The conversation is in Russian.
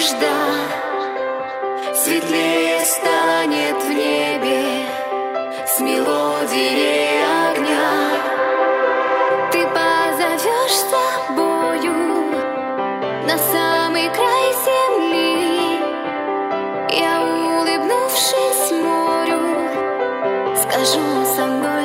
надежда Светлее станет в небе С мелодией огня. Ты позовешь с тобою На самый край земли. Я, улыбнувшись морю Скажу со мной